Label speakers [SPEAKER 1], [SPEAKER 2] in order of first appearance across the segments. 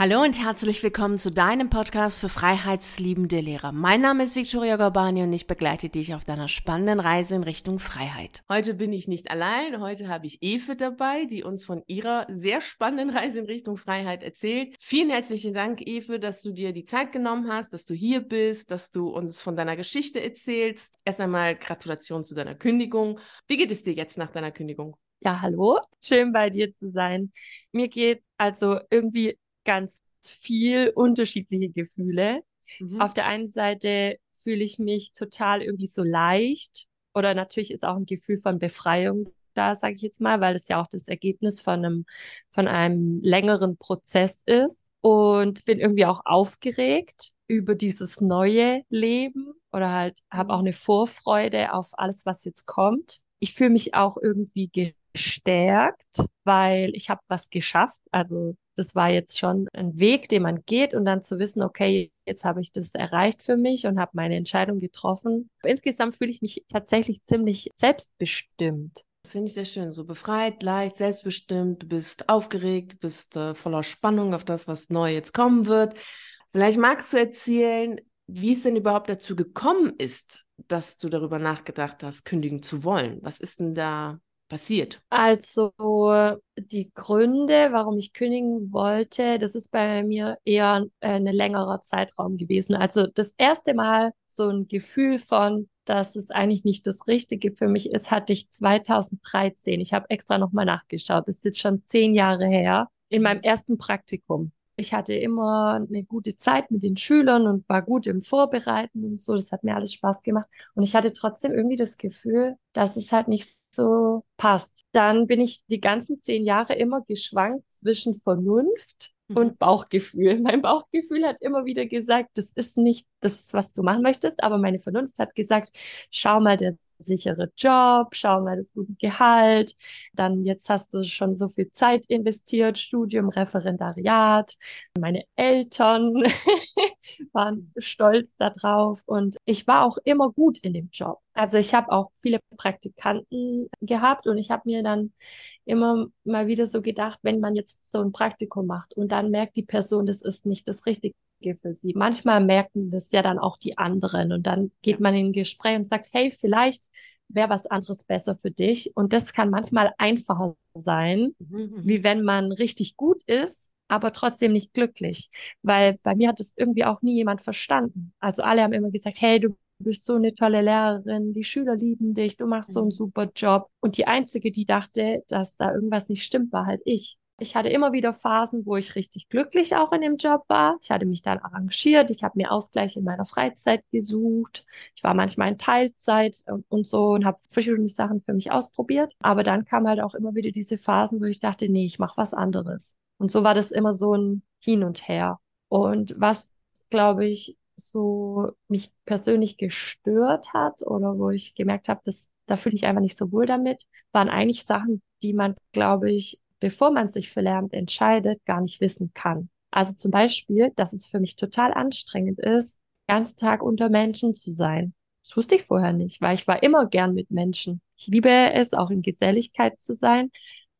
[SPEAKER 1] Hallo und herzlich willkommen zu deinem Podcast für freiheitsliebende Lehrer. Mein Name ist Victoria Gorbani und ich begleite dich auf deiner spannenden Reise in Richtung Freiheit. Heute bin ich nicht allein, heute habe ich Efe dabei, die uns von ihrer sehr spannenden Reise in Richtung Freiheit erzählt. Vielen herzlichen Dank, Efe, dass du dir die Zeit genommen hast, dass du hier bist, dass du uns von deiner Geschichte erzählst. Erst einmal Gratulation zu deiner Kündigung. Wie geht es dir jetzt nach deiner Kündigung?
[SPEAKER 2] Ja, hallo, schön bei dir zu sein. Mir geht also irgendwie ganz viel unterschiedliche Gefühle. Mhm. Auf der einen Seite fühle ich mich total irgendwie so leicht oder natürlich ist auch ein Gefühl von Befreiung da, sage ich jetzt mal, weil das ja auch das Ergebnis von einem, von einem längeren Prozess ist und bin irgendwie auch aufgeregt über dieses neue Leben oder halt habe auch eine Vorfreude auf alles, was jetzt kommt. Ich fühle mich auch irgendwie gestärkt, weil ich habe was geschafft. Also das war jetzt schon ein Weg, den man geht und dann zu wissen, okay, jetzt habe ich das erreicht für mich und habe meine Entscheidung getroffen. Insgesamt fühle ich mich tatsächlich ziemlich selbstbestimmt.
[SPEAKER 1] Das finde ich sehr schön. So befreit, leicht, selbstbestimmt, du bist aufgeregt, bist äh, voller Spannung auf das, was neu jetzt kommen wird. Vielleicht magst du erzählen, wie es denn überhaupt dazu gekommen ist, dass du darüber nachgedacht hast, kündigen zu wollen. Was ist denn da passiert?
[SPEAKER 2] Also die Gründe, warum ich kündigen wollte, das ist bei mir eher äh, ein längerer Zeitraum gewesen. Also das erste Mal so ein Gefühl von, dass es eigentlich nicht das Richtige für mich ist, hatte ich 2013. Ich habe extra nochmal nachgeschaut. Das ist jetzt schon zehn Jahre her. In meinem ersten Praktikum. Ich hatte immer eine gute Zeit mit den Schülern und war gut im Vorbereiten und so. Das hat mir alles Spaß gemacht. Und ich hatte trotzdem irgendwie das Gefühl, dass es halt nicht so passt. Dann bin ich die ganzen zehn Jahre immer geschwankt zwischen Vernunft mhm. und Bauchgefühl. Mein Bauchgefühl hat immer wieder gesagt, das ist nicht das, was du machen möchtest, aber meine Vernunft hat gesagt, schau mal, der sichere Job, schau mal das gute Gehalt, dann jetzt hast du schon so viel Zeit investiert, Studium, Referendariat. Meine Eltern waren stolz darauf und ich war auch immer gut in dem Job. Also ich habe auch viele Praktikanten gehabt und ich habe mir dann immer mal wieder so gedacht, wenn man jetzt so ein Praktikum macht und dann merkt die Person, das ist nicht das Richtige für sie. Manchmal merken das ja dann auch die anderen und dann geht man in ein Gespräch und sagt, hey, vielleicht wäre was anderes besser für dich. Und das kann manchmal einfacher sein, mhm. mhm. wie wenn man richtig gut ist, aber trotzdem nicht glücklich. Weil bei mir hat es irgendwie auch nie jemand verstanden. Also alle haben immer gesagt, hey, du bist so eine tolle Lehrerin, die Schüler lieben dich, du machst so einen mhm. super Job. Und die einzige, die dachte, dass da irgendwas nicht stimmt, war halt ich. Ich hatte immer wieder Phasen, wo ich richtig glücklich auch in dem Job war. Ich hatte mich dann arrangiert. Ich habe mir Ausgleich in meiner Freizeit gesucht. Ich war manchmal in Teilzeit und, und so und habe verschiedene Sachen für mich ausprobiert. Aber dann kam halt auch immer wieder diese Phasen, wo ich dachte, nee, ich mache was anderes. Und so war das immer so ein Hin und Her. Und was, glaube ich, so mich persönlich gestört hat oder wo ich gemerkt habe, dass da fühle ich einfach nicht so wohl damit, waren eigentlich Sachen, die man, glaube ich, bevor man sich für Lehramt entscheidet, gar nicht wissen kann. Also zum Beispiel, dass es für mich total anstrengend ist, ganz Tag unter Menschen zu sein. Das wusste ich vorher nicht, weil ich war immer gern mit Menschen. Ich liebe es, auch in Geselligkeit zu sein,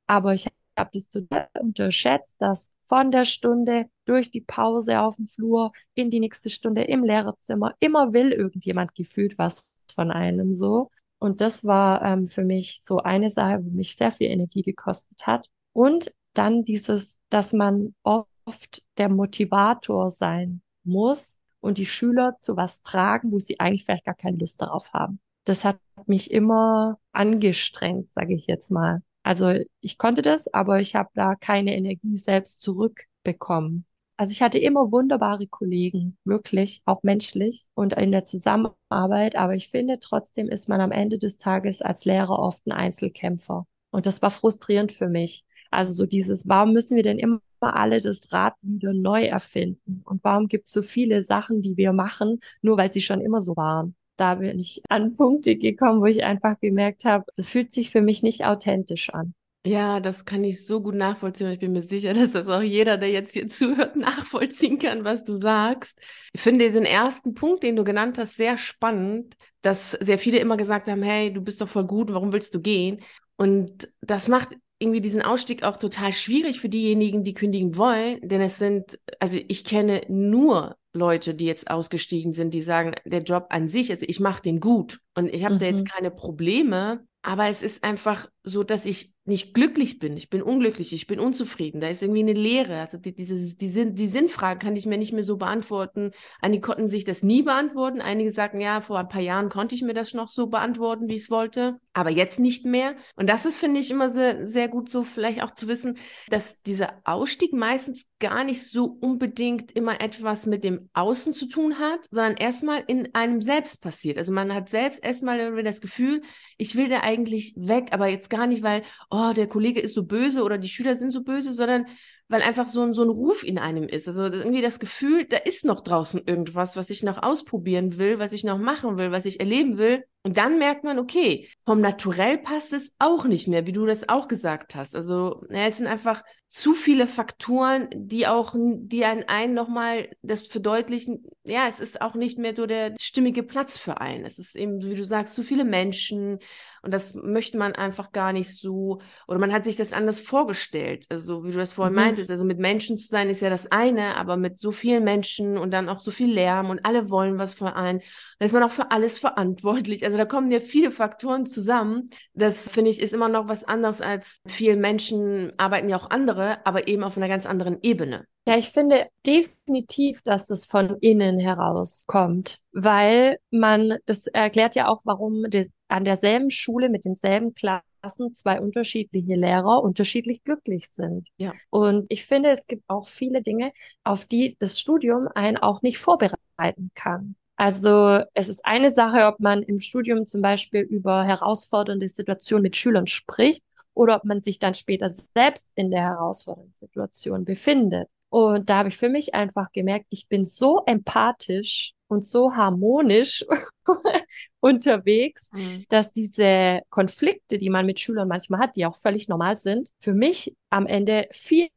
[SPEAKER 2] aber ich habe das total unterschätzt, dass von der Stunde durch die Pause auf dem Flur in die nächste Stunde im Lehrerzimmer immer will irgendjemand gefühlt was von einem so. Und das war ähm, für mich so eine Sache, wo mich sehr viel Energie gekostet hat. Und dann dieses, dass man oft der Motivator sein muss und die Schüler zu was tragen, wo sie eigentlich vielleicht gar keine Lust darauf haben. Das hat mich immer angestrengt, sage ich jetzt mal. Also ich konnte das, aber ich habe da keine Energie selbst zurückbekommen. Also ich hatte immer wunderbare Kollegen, wirklich, auch menschlich und in der Zusammenarbeit, aber ich finde trotzdem ist man am Ende des Tages als Lehrer oft ein Einzelkämpfer. Und das war frustrierend für mich. Also so dieses, warum müssen wir denn immer alle das Rad wieder neu erfinden? Und warum gibt es so viele Sachen, die wir machen, nur weil sie schon immer so waren? Da bin ich an Punkte gekommen, wo ich einfach gemerkt habe, das fühlt sich für mich nicht authentisch an.
[SPEAKER 1] Ja, das kann ich so gut nachvollziehen. Ich bin mir sicher, dass das auch jeder, der jetzt hier zuhört, nachvollziehen kann, was du sagst. Ich finde den ersten Punkt, den du genannt hast, sehr spannend, dass sehr viele immer gesagt haben, hey, du bist doch voll gut, warum willst du gehen? Und das macht irgendwie diesen Ausstieg auch total schwierig für diejenigen, die kündigen wollen, denn es sind, also ich kenne nur Leute, die jetzt ausgestiegen sind, die sagen, der Job an sich, also ich mache den gut und ich habe mhm. da jetzt mhm. keine Probleme, aber es ist einfach so, dass ich nicht glücklich bin. Ich bin unglücklich, ich bin unzufrieden. Da ist irgendwie eine Leere. Also die, diese, die, Sinn, die Sinnfrage kann ich mir nicht mehr so beantworten. Einige konnten sich das nie beantworten. Einige sagten, ja, vor ein paar Jahren konnte ich mir das noch so beantworten, wie ich es wollte, aber jetzt nicht mehr. Und das ist, finde ich, immer sehr, sehr gut so vielleicht auch zu wissen, dass dieser Ausstieg meistens gar nicht so unbedingt immer etwas mit dem Außen zu tun hat, sondern erstmal in einem selbst passiert. Also man hat selbst erstmal das Gefühl, ich will da eigentlich weg, aber jetzt gar nicht, weil, oh, der Kollege ist so böse oder die Schüler sind so böse, sondern weil einfach so ein, so ein Ruf in einem ist. Also irgendwie das Gefühl, da ist noch draußen irgendwas, was ich noch ausprobieren will, was ich noch machen will, was ich erleben will. Und dann merkt man, okay, vom Naturell passt es auch nicht mehr, wie du das auch gesagt hast. Also ja, es sind einfach zu viele Faktoren, die auch, die einen, einen nochmal das verdeutlichen, ja, es ist auch nicht mehr so der stimmige Platz für einen. Es ist eben, wie du sagst, zu viele Menschen und das möchte man einfach gar nicht so, oder man hat sich das anders vorgestellt. Also wie du das vorhin mhm. meintest, also mit Menschen zu sein ist ja das eine, aber mit so vielen Menschen und dann auch so viel Lärm und alle wollen was für einen, da ist man auch für alles verantwortlich. Also da kommen ja viele Faktoren zusammen. Das finde ich ist immer noch was anderes als viele Menschen arbeiten ja auch andere, aber eben auf einer ganz anderen Ebene.
[SPEAKER 2] Ja, ich finde definitiv, dass das von innen herauskommt, weil man, das erklärt ja auch, warum des, an derselben Schule mit denselben Klassen zwei unterschiedliche Lehrer unterschiedlich glücklich sind. Ja. Und ich finde, es gibt auch viele Dinge, auf die das Studium einen auch nicht vorbereiten kann. Also es ist eine Sache, ob man im Studium zum Beispiel über herausfordernde Situationen mit Schülern spricht oder ob man sich dann später selbst in der herausfordernden Situation befindet. Und da habe ich für mich einfach gemerkt, ich bin so empathisch und so harmonisch unterwegs, mhm. dass diese Konflikte, die man mit Schülern manchmal hat, die auch völlig normal sind, für mich am Ende viel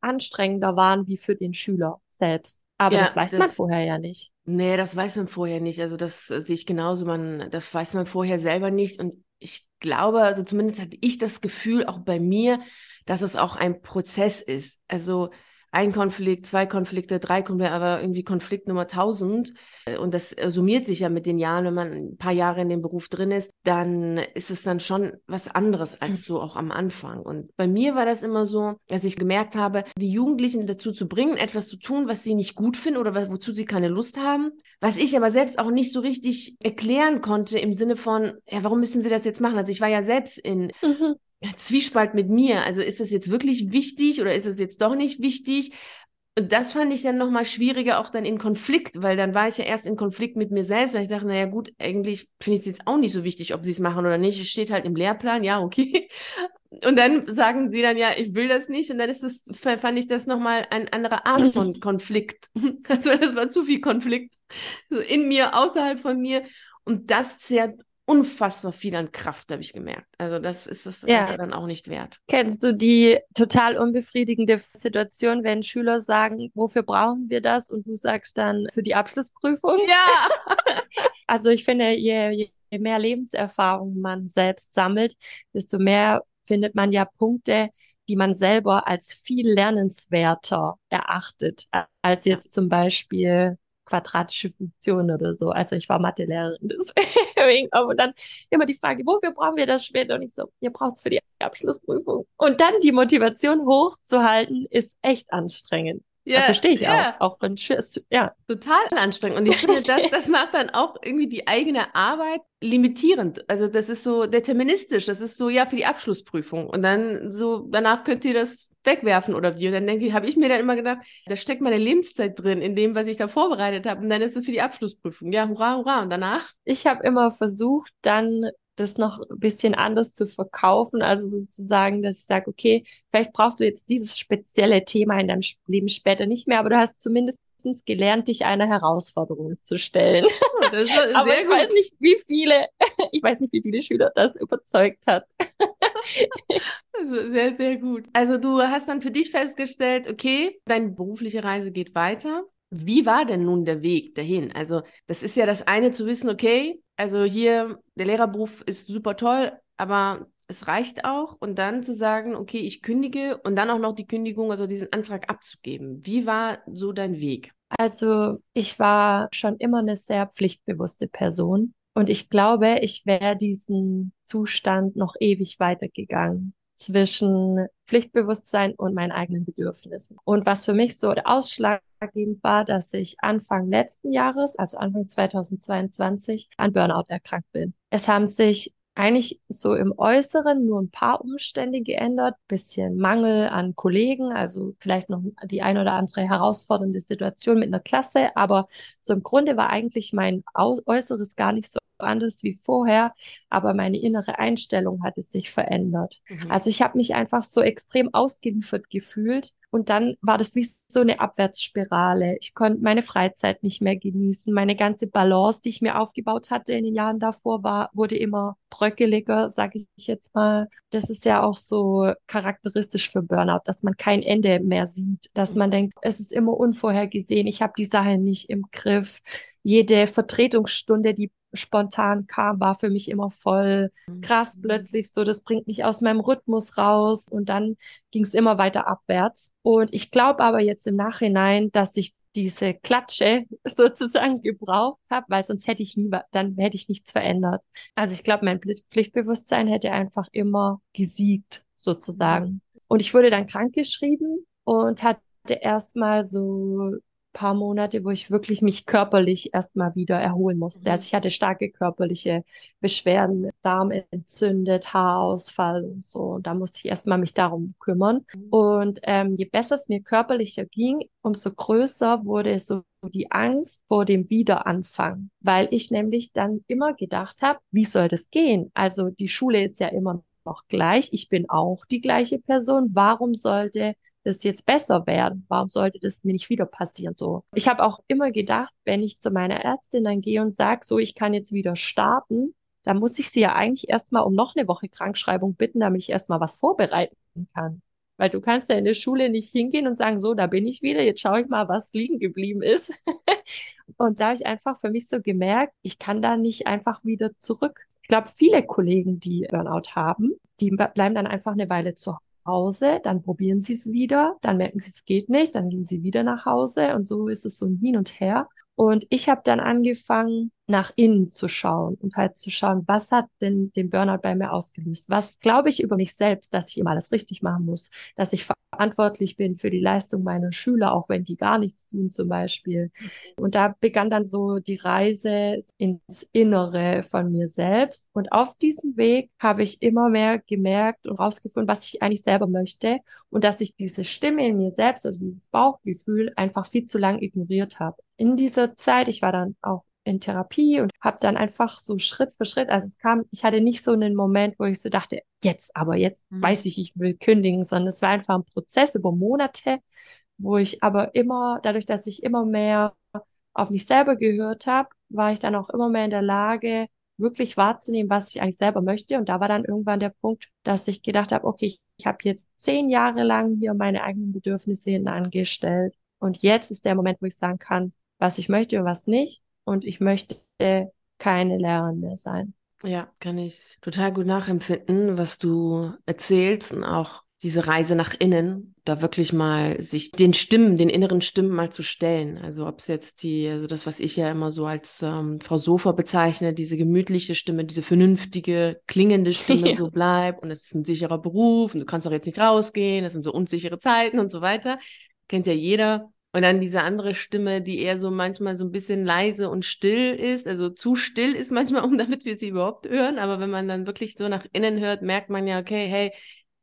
[SPEAKER 2] anstrengender waren wie für den Schüler selbst. Aber ja, das weiß das, man vorher ja nicht.
[SPEAKER 1] Nee, das weiß man vorher nicht. Also das äh, sehe ich genauso. Man, das weiß man vorher selber nicht. Und ich glaube, also zumindest hatte ich das Gefühl, auch bei mir, dass es auch ein Prozess ist. Also ein Konflikt, zwei Konflikte, drei Konflikte, aber irgendwie Konflikt Nummer 1000. Und das summiert sich ja mit den Jahren, wenn man ein paar Jahre in dem Beruf drin ist, dann ist es dann schon was anderes als so auch am Anfang. Und bei mir war das immer so, dass ich gemerkt habe, die Jugendlichen dazu zu bringen, etwas zu tun, was sie nicht gut finden oder wozu sie keine Lust haben, was ich aber selbst auch nicht so richtig erklären konnte im Sinne von, ja, warum müssen sie das jetzt machen? Also ich war ja selbst in mhm. Zwiespalt mit mir. Also ist es jetzt wirklich wichtig oder ist es jetzt doch nicht wichtig? Und das fand ich dann nochmal schwieriger, auch dann in Konflikt, weil dann war ich ja erst in Konflikt mit mir selbst. Und ich dachte, naja, gut, eigentlich finde ich es jetzt auch nicht so wichtig, ob sie es machen oder nicht. Es steht halt im Lehrplan, ja, okay. Und dann sagen sie dann, ja, ich will das nicht. Und dann ist das, fand ich das nochmal eine andere Art von Konflikt. Also das war zu viel Konflikt. So in mir, außerhalb von mir. Und das zehrt unfassbar viel an Kraft, habe ich gemerkt. Also das ist das ja. Ganze dann auch nicht wert.
[SPEAKER 2] Kennst du die total unbefriedigende Situation, wenn Schüler sagen, wofür brauchen wir das? Und du sagst dann für die Abschlussprüfung?
[SPEAKER 1] Ja.
[SPEAKER 2] also ich finde, je, je mehr Lebenserfahrung man selbst sammelt, desto mehr findet man ja Punkte, die man selber als viel lernenswerter erachtet, als jetzt zum Beispiel quadratische Funktion oder so. Also ich war Mathelehrerin, deswegen. Aber dann immer die Frage, wofür brauchen wir das später? Und ich so, ihr braucht es für die Abschlussprüfung. Und dann die Motivation hochzuhalten, ist echt anstrengend. Ja, das verstehe ich ja. auch. Auch wenn ja.
[SPEAKER 1] Total anstrengend. Und ich finde, das, das macht dann auch irgendwie die eigene Arbeit limitierend. Also das ist so deterministisch. Das ist so, ja, für die Abschlussprüfung. Und dann so, danach könnt ihr das wegwerfen oder wie. Und dann denke ich, habe ich mir dann immer gedacht, da steckt meine Lebenszeit drin, in dem, was ich da vorbereitet habe. Und dann ist es für die Abschlussprüfung. Ja, hurra, hurra. Und danach?
[SPEAKER 2] Ich habe immer versucht, dann das noch ein bisschen anders zu verkaufen. Also sozusagen, dass ich sage, okay, vielleicht brauchst du jetzt dieses spezielle Thema in deinem Leben später nicht mehr, aber du hast zumindest gelernt, dich einer Herausforderung zu stellen. Oh, aber ich gut. weiß nicht, wie viele, ich weiß nicht, wie viele Schüler das überzeugt hat.
[SPEAKER 1] Also sehr, sehr gut. Also du hast dann für dich festgestellt, okay, deine berufliche Reise geht weiter. Wie war denn nun der Weg dahin? Also das ist ja das eine zu wissen, okay, also hier, der Lehrerberuf ist super toll, aber es reicht auch und dann zu sagen, okay, ich kündige und dann auch noch die Kündigung, also diesen Antrag abzugeben. Wie war so dein Weg?
[SPEAKER 2] Also ich war schon immer eine sehr pflichtbewusste Person und ich glaube, ich wäre diesen Zustand noch ewig weitergegangen zwischen Pflichtbewusstsein und meinen eigenen Bedürfnissen. Und was für mich so ausschlaggebend war, dass ich Anfang letzten Jahres, also Anfang 2022, an Burnout erkrankt bin. Es haben sich eigentlich so im Äußeren nur ein paar Umstände geändert, bisschen Mangel an Kollegen, also vielleicht noch die ein oder andere herausfordernde Situation mit einer Klasse, aber so im Grunde war eigentlich mein Äußeres gar nicht so anders wie vorher, aber meine innere Einstellung hatte sich verändert. Mhm. Also ich habe mich einfach so extrem ausgeliefert gefühlt und dann war das wie so eine Abwärtsspirale. Ich konnte meine Freizeit nicht mehr genießen. Meine ganze Balance, die ich mir aufgebaut hatte in den Jahren davor, war, wurde immer bröckeliger, sage ich jetzt mal. Das ist ja auch so charakteristisch für Burnout, dass man kein Ende mehr sieht, dass man denkt, es ist immer unvorhergesehen. Ich habe die Sache nicht im Griff. Jede Vertretungsstunde, die spontan kam, war für mich immer voll krass mhm. plötzlich so, das bringt mich aus meinem Rhythmus raus und dann ging es immer weiter abwärts. Und ich glaube aber jetzt im Nachhinein, dass ich diese Klatsche sozusagen gebraucht habe, weil sonst hätte ich nie, dann hätte ich nichts verändert. Also ich glaube, mein Pflichtbewusstsein hätte einfach immer gesiegt sozusagen. Und ich wurde dann krankgeschrieben und hatte erstmal so paar Monate, wo ich wirklich mich körperlich erstmal wieder erholen musste. Mhm. Also ich hatte starke körperliche Beschwerden, Darm entzündet, Haarausfall und so. Und da musste ich erstmal mich darum kümmern. Mhm. Und ähm, je besser es mir körperlicher ging, umso größer wurde so die Angst vor dem Wiederanfang, weil ich nämlich dann immer gedacht habe, wie soll das gehen? Also die Schule ist ja immer noch gleich. Ich bin auch die gleiche Person. Warum sollte das jetzt besser werden? Warum sollte das mir nicht wieder passieren? So. Ich habe auch immer gedacht, wenn ich zu meiner Ärztin dann gehe und sage, so, ich kann jetzt wieder starten, dann muss ich sie ja eigentlich erstmal um noch eine Woche Krankschreibung bitten, damit ich erstmal was vorbereiten kann. Weil du kannst ja in der Schule nicht hingehen und sagen, so, da bin ich wieder, jetzt schaue ich mal, was liegen geblieben ist. und da habe ich einfach für mich so gemerkt, ich kann da nicht einfach wieder zurück. Ich glaube, viele Kollegen, die Burnout haben, die bleiben dann einfach eine Weile zu Hause, dann probieren sie es wieder, dann merken sie, es geht nicht, dann gehen sie wieder nach Hause und so ist es so ein Hin und Her. Und ich habe dann angefangen, nach innen zu schauen und halt zu schauen, was hat denn den Burnout bei mir ausgelöst? Was glaube ich über mich selbst, dass ich immer alles richtig machen muss, dass ich verantwortlich bin für die Leistung meiner Schüler, auch wenn die gar nichts tun zum Beispiel. Und da begann dann so die Reise ins Innere von mir selbst. Und auf diesem Weg habe ich immer mehr gemerkt und rausgefunden, was ich eigentlich selber möchte und dass ich diese Stimme in mir selbst oder dieses Bauchgefühl einfach viel zu lang ignoriert habe. In dieser Zeit, ich war dann auch in Therapie und habe dann einfach so Schritt für Schritt, also es kam, ich hatte nicht so einen Moment, wo ich so dachte, jetzt, aber jetzt mhm. weiß ich, ich will kündigen, sondern es war einfach ein Prozess über Monate, wo ich aber immer, dadurch, dass ich immer mehr auf mich selber gehört habe, war ich dann auch immer mehr in der Lage, wirklich wahrzunehmen, was ich eigentlich selber möchte. Und da war dann irgendwann der Punkt, dass ich gedacht habe, okay, ich, ich habe jetzt zehn Jahre lang hier meine eigenen Bedürfnisse hinten angestellt. Und jetzt ist der Moment, wo ich sagen kann, was ich möchte und was nicht und ich möchte keine Lehrerin mehr sein.
[SPEAKER 1] Ja, kann ich total gut nachempfinden, was du erzählst und auch diese Reise nach innen, da wirklich mal sich den Stimmen, den inneren Stimmen mal zu stellen. Also ob es jetzt die, also das, was ich ja immer so als ähm, Frau Sofa bezeichne, diese gemütliche Stimme, diese vernünftige, klingende Stimme ja. so bleibt und es ist ein sicherer Beruf und du kannst doch jetzt nicht rausgehen, das sind so unsichere Zeiten und so weiter. Kennt ja jeder. Und dann diese andere Stimme, die eher so manchmal so ein bisschen leise und still ist, also zu still ist manchmal, um damit wir sie überhaupt hören. Aber wenn man dann wirklich so nach innen hört, merkt man ja, okay, hey,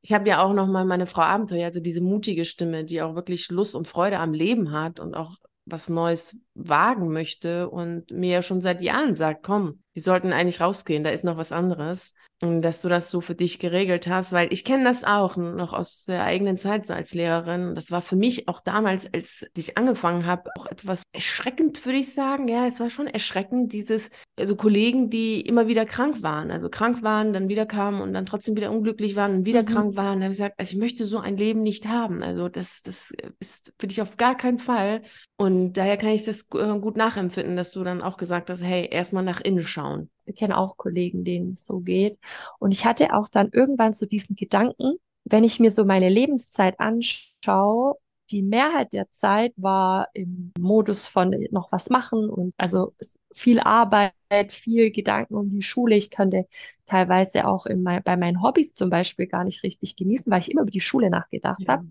[SPEAKER 1] ich habe ja auch noch mal meine Frau Abenteuer, also diese mutige Stimme, die auch wirklich Lust und Freude am Leben hat und auch was Neues wagen möchte und mir ja schon seit Jahren sagt, komm, wir sollten eigentlich rausgehen, da ist noch was anderes dass du das so für dich geregelt hast, weil ich kenne das auch noch aus der eigenen Zeit so als Lehrerin. Das war für mich auch damals, als ich angefangen habe, auch etwas erschreckend, würde ich sagen. Ja, es war schon erschreckend, dieses, also Kollegen, die immer wieder krank waren, also krank waren, dann wieder kamen und dann trotzdem wieder unglücklich waren und wieder mhm. krank waren. Da habe ich gesagt, also ich möchte so ein Leben nicht haben. Also das, das ist für dich auf gar keinen Fall. Und daher kann ich das gut nachempfinden, dass du dann auch gesagt hast, hey, erstmal nach innen schauen.
[SPEAKER 2] Kenne auch Kollegen, denen es so geht. Und ich hatte auch dann irgendwann so diesen Gedanken, wenn ich mir so meine Lebenszeit anschaue, die Mehrheit der Zeit war im Modus von noch was machen und also viel Arbeit, viel Gedanken um die Schule. Ich konnte teilweise auch in mein, bei meinen Hobbys zum Beispiel gar nicht richtig genießen, weil ich immer über die Schule nachgedacht ja. habe.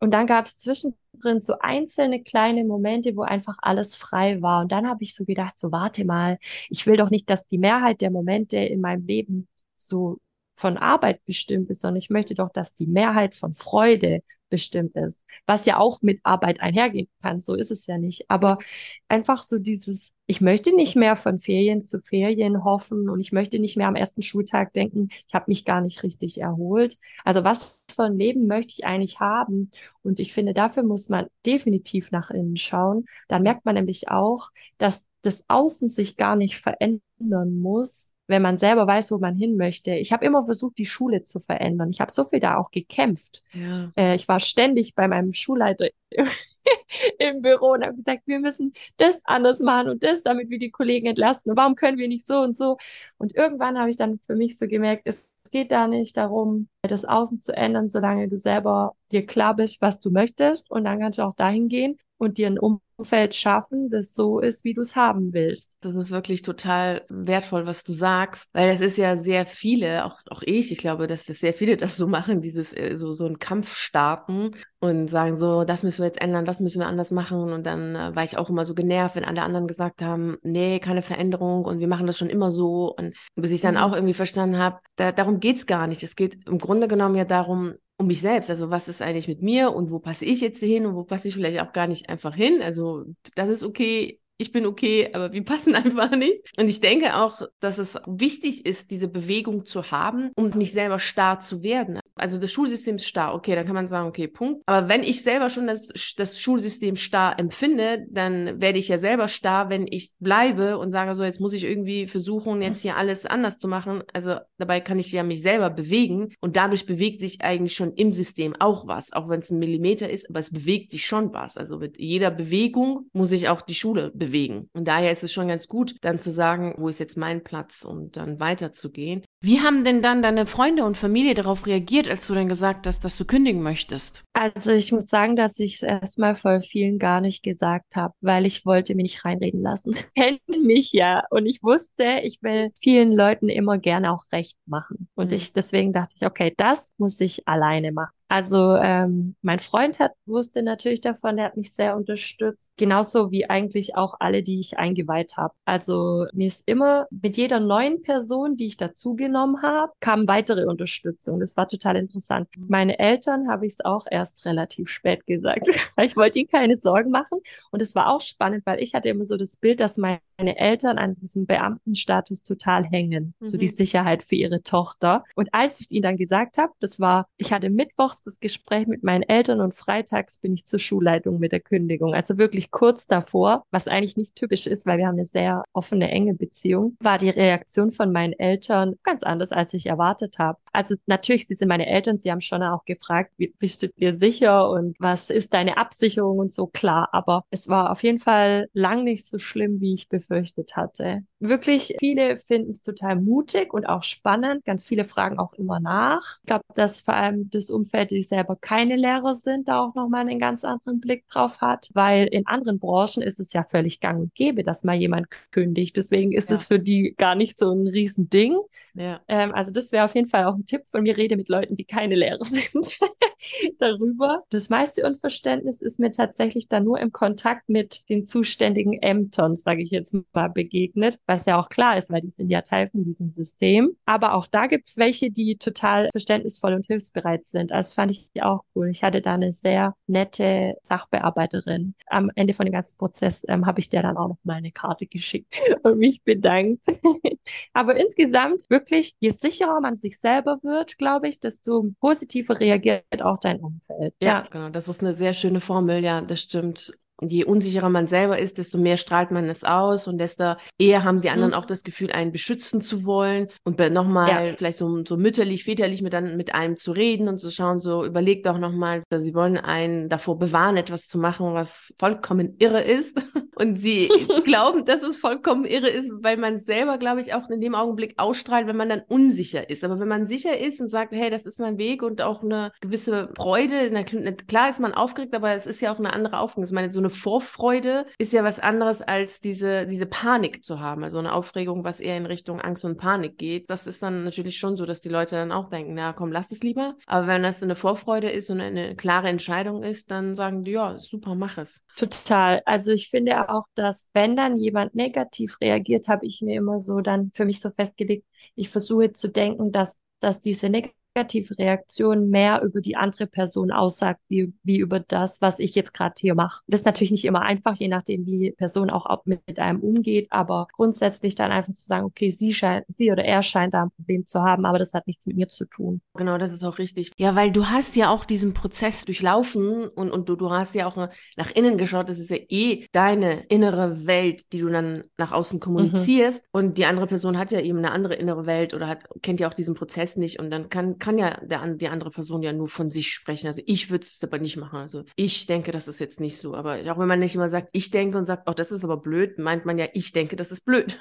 [SPEAKER 2] Und dann gab es zwischendrin so einzelne kleine Momente, wo einfach alles frei war. Und dann habe ich so gedacht, so warte mal, ich will doch nicht, dass die Mehrheit der Momente in meinem Leben so von Arbeit bestimmt ist, sondern ich möchte doch, dass die Mehrheit von Freude bestimmt ist, was ja auch mit Arbeit einhergehen kann. So ist es ja nicht. Aber einfach so dieses, ich möchte nicht mehr von Ferien zu Ferien hoffen und ich möchte nicht mehr am ersten Schultag denken, ich habe mich gar nicht richtig erholt. Also was für ein Leben möchte ich eigentlich haben? Und ich finde, dafür muss man definitiv nach innen schauen. Dann merkt man nämlich auch, dass das Außen sich gar nicht verändern muss, wenn man selber weiß, wo man hin möchte. Ich habe immer versucht, die Schule zu verändern. Ich habe so viel da auch gekämpft. Ja. Äh, ich war ständig bei meinem Schulleiter im Büro und habe gesagt, wir müssen das anders machen und das, damit wir die Kollegen entlasten. Und warum können wir nicht so und so? Und irgendwann habe ich dann für mich so gemerkt, es geht da nicht darum, das Außen zu ändern, solange du selber dir klar bist, was du möchtest. Und dann kannst du auch dahin gehen und dir ein Umfeld schaffen, das so ist, wie du es haben willst.
[SPEAKER 1] Das ist wirklich total wertvoll, was du sagst, weil es ist ja sehr viele, auch, auch ich, ich glaube, dass das sehr viele das so machen, dieses äh, so, so einen Kampf starten und sagen so, das müssen wir jetzt ändern, das müssen wir anders machen. Und dann äh, war ich auch immer so genervt, wenn alle anderen gesagt haben, nee, keine Veränderung und wir machen das schon immer so. Und bis ich dann mhm. auch irgendwie verstanden habe, da, darum geht's gar nicht. Es geht im Grunde genommen ja darum, um mich selbst. Also was ist eigentlich mit mir und wo passe ich jetzt hin und wo passe ich vielleicht auch gar nicht einfach hin. Also das ist okay. Ich bin okay, aber wir passen einfach nicht. Und ich denke auch, dass es wichtig ist, diese Bewegung zu haben, um nicht selber starr zu werden also das Schulsystem ist starr, okay, dann kann man sagen, okay, Punkt. Aber wenn ich selber schon das, das Schulsystem starr empfinde, dann werde ich ja selber starr, wenn ich bleibe und sage so, jetzt muss ich irgendwie versuchen, jetzt hier alles anders zu machen. Also dabei kann ich ja mich selber bewegen und dadurch bewegt sich eigentlich schon im System auch was, auch wenn es ein Millimeter ist, aber es bewegt sich schon was. Also mit jeder Bewegung muss sich auch die Schule bewegen. Und daher ist es schon ganz gut, dann zu sagen, wo ist jetzt mein Platz und dann weiterzugehen. Wie haben denn dann deine Freunde und Familie darauf reagiert, als du dann gesagt hast, dass du kündigen möchtest?
[SPEAKER 2] Also ich muss sagen, dass ich es erstmal vor vielen gar nicht gesagt habe, weil ich wollte mich nicht reinreden lassen. Kennen mich ja und ich wusste, ich will vielen Leuten immer gerne auch recht machen. Und mhm. ich deswegen dachte ich, okay, das muss ich alleine machen. Also ähm, mein Freund hat wusste natürlich davon, der hat mich sehr unterstützt, genauso wie eigentlich auch alle, die ich eingeweiht habe. Also mir ist immer mit jeder neuen Person, die ich dazugenommen habe, kam weitere Unterstützung. Das war total interessant. Meine Eltern habe ich es auch erst relativ spät gesagt, ich wollte ihnen keine Sorgen machen. Und es war auch spannend, weil ich hatte immer so das Bild, dass meine Eltern an diesem Beamtenstatus total hängen, mhm. so die mhm. Sicherheit für ihre Tochter. Und als ich es ihnen dann gesagt habe, das war, ich hatte mittwochs das Gespräch mit meinen Eltern und freitags bin ich zur Schulleitung mit der Kündigung. Also wirklich kurz davor, was eigentlich nicht typisch ist, weil wir haben eine sehr offene, enge Beziehung, war die Reaktion von meinen Eltern ganz anders, als ich erwartet habe. Also natürlich, sie sind meine Eltern, sie haben schon auch gefragt, bist du dir sicher und was ist deine Absicherung und so klar. Aber es war auf jeden Fall lang nicht so schlimm, wie ich befürchtet hatte. Wirklich, viele finden es total mutig und auch spannend. Ganz viele fragen auch immer nach. Ich glaube, dass vor allem das Umfeld, die selber keine Lehrer sind, da auch nochmal einen ganz anderen Blick drauf hat, weil in anderen Branchen ist es ja völlig gang und gäbe, dass mal jemand kündigt. Deswegen ist ja. es für die gar nicht so ein Riesending. Ja. Ähm, also das wäre auf jeden Fall auch ein Tipp von mir, rede mit Leuten, die keine Lehrer sind, darüber. Das meiste Unverständnis ist mir tatsächlich dann nur im Kontakt mit den zuständigen Ämtern, sage ich jetzt mal, begegnet, was ja auch klar ist, weil die sind ja Teil von diesem System. Aber auch da gibt's welche, die total verständnisvoll und hilfsbereit sind. Also das fand ich auch cool. Ich hatte da eine sehr nette Sachbearbeiterin. Am Ende von dem ganzen Prozess ähm, habe ich der dann auch noch mal eine Karte geschickt und mich bedankt. Aber insgesamt wirklich, je sicherer man sich selber wird, glaube ich, desto positiver reagiert auch dein Umfeld.
[SPEAKER 1] Ja, ja, genau. Das ist eine sehr schöne Formel. Ja, das stimmt je unsicherer man selber ist, desto mehr strahlt man es aus und desto eher haben die anderen mhm. auch das Gefühl, einen beschützen zu wollen und nochmal ja. vielleicht so, so mütterlich, väterlich mit, dann, mit einem zu reden und zu schauen, so überlegt doch nochmal, sie wollen einen davor bewahren, etwas zu machen, was vollkommen irre ist Und sie glauben, dass es vollkommen irre ist, weil man selber, glaube ich, auch in dem Augenblick ausstrahlt, wenn man dann unsicher ist. Aber wenn man sicher ist und sagt, hey, das ist mein Weg und auch eine gewisse Freude, na, klar ist man aufgeregt, aber es ist ja auch eine andere Aufregung. Ich meine, so eine Vorfreude ist ja was anderes als diese, diese Panik zu haben. Also eine Aufregung, was eher in Richtung Angst und Panik geht. Das ist dann natürlich schon so, dass die Leute dann auch denken, na komm, lass es lieber. Aber wenn das eine Vorfreude ist und eine klare Entscheidung ist, dann sagen die, ja, super, mach es.
[SPEAKER 2] Total. Also ich finde auch, dass wenn dann jemand negativ reagiert, habe ich mir immer so dann für mich so festgelegt, ich versuche zu denken, dass, dass diese negative negative Reaktion mehr über die andere Person aussagt, wie, wie über das, was ich jetzt gerade hier mache. Das ist natürlich nicht immer einfach, je nachdem, wie die Person auch mit, mit einem umgeht, aber grundsätzlich dann einfach zu sagen, okay, sie scheint, sie oder er scheint da ein Problem zu haben, aber das hat nichts mit mir zu tun.
[SPEAKER 1] Genau, das ist auch richtig. Ja, weil du hast ja auch diesen Prozess durchlaufen und, und du, du hast ja auch nach innen geschaut, das ist ja eh deine innere Welt, die du dann nach außen kommunizierst mhm. und die andere Person hat ja eben eine andere innere Welt oder hat, kennt ja auch diesen Prozess nicht und dann kann, kann kann ja der, die andere Person ja nur von sich sprechen. Also ich würde es aber nicht machen. Also ich denke, das ist jetzt nicht so. Aber auch wenn man nicht immer sagt, ich denke und sagt, oh, das ist aber blöd, meint man ja, ich denke, das ist blöd.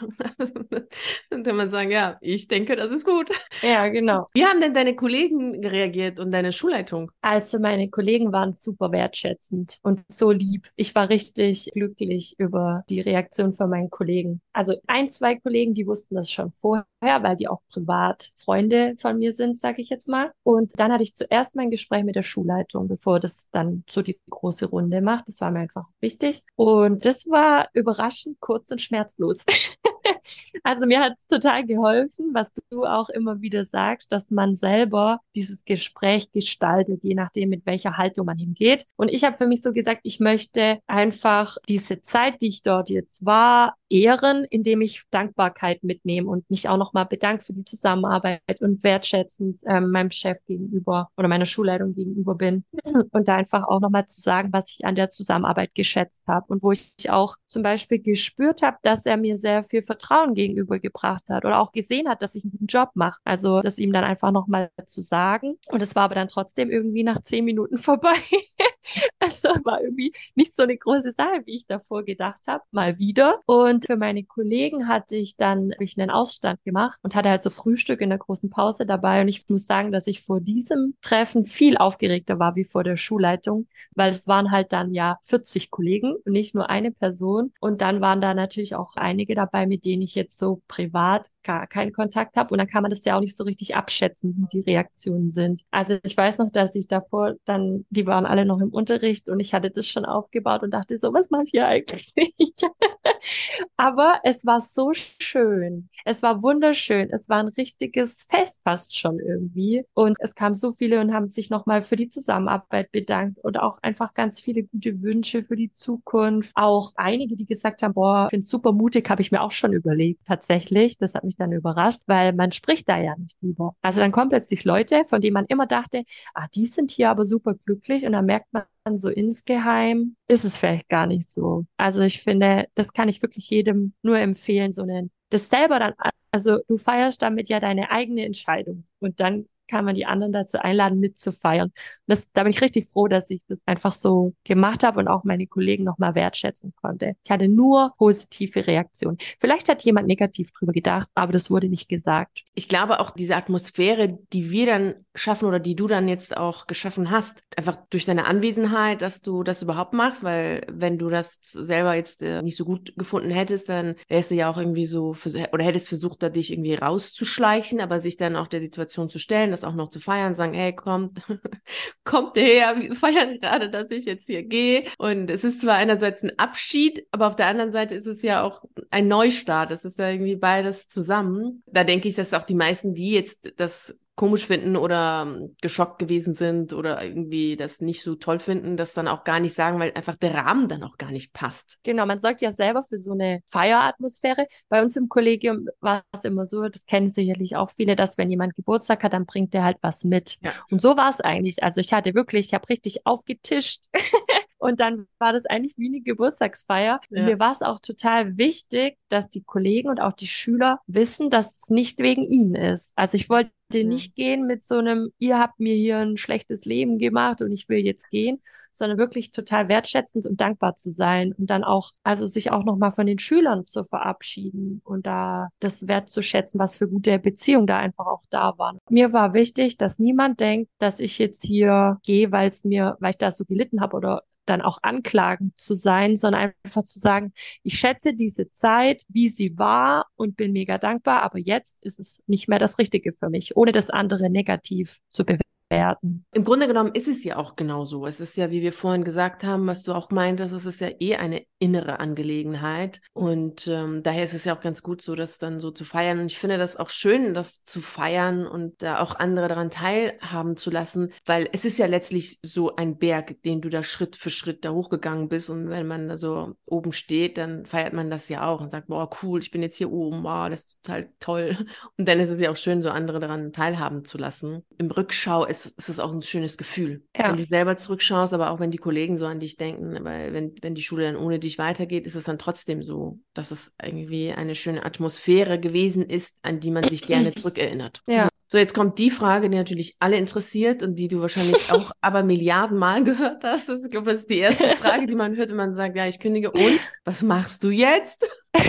[SPEAKER 1] Dann kann man sagen, ja, ich denke, das ist gut.
[SPEAKER 2] Ja, genau.
[SPEAKER 1] Wie haben denn deine Kollegen reagiert und deine Schulleitung?
[SPEAKER 2] Also meine Kollegen waren super wertschätzend und so lieb. Ich war richtig glücklich über die Reaktion von meinen Kollegen. Also ein, zwei Kollegen, die wussten das schon vorher, weil die auch privat Freunde von mir sind, sage ich jetzt jetzt mal. Und dann hatte ich zuerst mein Gespräch mit der Schulleitung, bevor das dann so die große Runde macht. Das war mir einfach wichtig. Und das war überraschend kurz und schmerzlos. Also mir hat es total geholfen, was du auch immer wieder sagst, dass man selber dieses Gespräch gestaltet, je nachdem, mit welcher Haltung man hingeht. Und ich habe für mich so gesagt, ich möchte einfach diese Zeit, die ich dort jetzt war, ehren, indem ich Dankbarkeit mitnehme und mich auch nochmal bedanke für die Zusammenarbeit und wertschätzend ähm, meinem Chef gegenüber oder meiner Schulleitung gegenüber bin. Und da einfach auch nochmal zu sagen, was ich an der Zusammenarbeit geschätzt habe und wo ich auch zum Beispiel gespürt habe, dass er mir sehr viel Vertrauen gegenübergebracht hat oder auch gesehen hat, dass ich einen guten Job mache. Also das ihm dann einfach nochmal zu sagen. Und es war aber dann trotzdem irgendwie nach zehn Minuten vorbei. also war irgendwie nicht so eine große Sache, wie ich davor gedacht habe. Mal wieder. Und für meine Kollegen hatte ich dann ich einen Ausstand gemacht und hatte halt so Frühstück in der großen Pause dabei. Und ich muss sagen, dass ich vor diesem Treffen viel aufgeregter war wie vor der Schulleitung, weil es waren halt dann ja 40 Kollegen und nicht nur eine Person. Und dann waren da natürlich auch einige dabei, mit denen ich jetzt so privat gar keinen Kontakt habe. Und dann kann man das ja auch nicht so richtig abschätzen, wie die Reaktionen sind. Also ich weiß noch, dass ich davor dann, die waren alle noch im Unterricht und ich hatte das schon aufgebaut und dachte so, was mache ich hier eigentlich? Aber es war so schön. Es war wunderschön. Es war ein richtiges Fest fast schon irgendwie. Und es kamen so viele und haben sich nochmal für die Zusammenarbeit bedankt und auch einfach ganz viele gute Wünsche für die Zukunft. Auch einige, die gesagt haben, boah, ich finde super mutig, habe ich mir auch schon überlegt, tatsächlich. Das hat mich dann überrascht, weil man spricht da ja nicht drüber. Also dann kommen plötzlich Leute, von denen man immer dachte, ah, die sind hier aber super glücklich und dann merkt man, so insgeheim ist es vielleicht gar nicht so. Also ich finde, das kann ich wirklich jedem nur empfehlen, so einen, das selber dann, also du feierst damit ja deine eigene Entscheidung und dann kann man die anderen dazu einladen, mitzufeiern. Das, da bin ich richtig froh, dass ich das einfach so gemacht habe und auch meine Kollegen nochmal wertschätzen konnte. Ich hatte nur positive Reaktionen. Vielleicht hat jemand negativ drüber gedacht, aber das wurde nicht gesagt.
[SPEAKER 1] Ich glaube auch diese Atmosphäre, die wir dann schaffen oder die du dann jetzt auch geschaffen hast, einfach durch deine Anwesenheit, dass du das überhaupt machst, weil wenn du das selber jetzt äh, nicht so gut gefunden hättest, dann wärst du ja auch irgendwie so, oder hättest versucht, da dich irgendwie rauszuschleichen, aber sich dann auch der Situation zu stellen, das auch noch zu feiern, sagen, hey, kommt, kommt her, wir feiern gerade, dass ich jetzt hier gehe. Und es ist zwar einerseits ein Abschied, aber auf der anderen Seite ist es ja auch ein Neustart. Es ist ja irgendwie beides zusammen. Da denke ich, dass auch die meisten, die jetzt das komisch finden oder ähm, geschockt gewesen sind oder irgendwie das nicht so toll finden, das dann auch gar nicht sagen, weil einfach der Rahmen dann auch gar nicht passt.
[SPEAKER 2] Genau, man sorgt ja selber für so eine Feieratmosphäre. Bei uns im Kollegium war es immer so, das kennen sicherlich auch viele, dass wenn jemand Geburtstag hat, dann bringt er halt was mit. Ja. Und so war es eigentlich. Also ich hatte wirklich, ich habe richtig aufgetischt. Und dann war das eigentlich wie eine Geburtstagsfeier. Ja. mir war es auch total wichtig, dass die Kollegen und auch die Schüler wissen, dass es nicht wegen ihnen ist. Also ich wollte ja. nicht gehen mit so einem, ihr habt mir hier ein schlechtes Leben gemacht und ich will jetzt gehen, sondern wirklich total wertschätzend und dankbar zu sein und dann auch, also sich auch nochmal von den Schülern zu verabschieden und da das wertzuschätzen, was für gute Beziehungen da einfach auch da waren. Mir war wichtig, dass niemand denkt, dass ich jetzt hier gehe, weil es mir, weil ich da so gelitten habe oder dann auch anklagend zu sein, sondern einfach zu sagen, ich schätze diese Zeit, wie sie war und bin mega dankbar, aber jetzt ist es nicht mehr das Richtige für mich, ohne das andere negativ zu bewerten werden.
[SPEAKER 1] Im Grunde genommen ist es ja auch genau so. Es ist ja, wie wir vorhin gesagt haben, was du auch meintest, es ist ja eh eine innere Angelegenheit. Und ähm, daher ist es ja auch ganz gut, so das dann so zu feiern. Und ich finde das auch schön, das zu feiern und da auch andere daran teilhaben zu lassen, weil es ist ja letztlich so ein Berg, den du da Schritt für Schritt da hochgegangen bist. Und wenn man da so oben steht, dann feiert man das ja auch und sagt, boah, cool, ich bin jetzt hier oben, wow, das ist total toll. Und dann ist es ja auch schön, so andere daran teilhaben zu lassen. Im Rückschau ist ist, ist es auch ein schönes Gefühl. Ja. Wenn du selber zurückschaust, aber auch wenn die Kollegen so an dich denken, weil wenn, wenn die Schule dann ohne dich weitergeht, ist es dann trotzdem so, dass es irgendwie eine schöne Atmosphäre gewesen ist, an die man sich gerne zurückerinnert. Ja. So, jetzt kommt die Frage, die natürlich alle interessiert und die du wahrscheinlich auch aber Milliarden Mal gehört hast. Ich glaube, das ist die erste Frage, die man hört, wenn man sagt, ja, ich kündige. Und was machst du jetzt?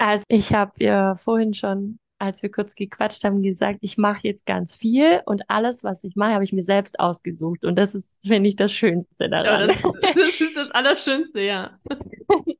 [SPEAKER 2] Also ich habe ja vorhin schon als wir kurz gequatscht haben, gesagt, ich mache jetzt ganz viel und alles, was ich mache, habe ich mir selbst ausgesucht. Und das ist, finde ich, das Schönste daran.
[SPEAKER 1] Ja, das, das ist das Allerschönste, ja.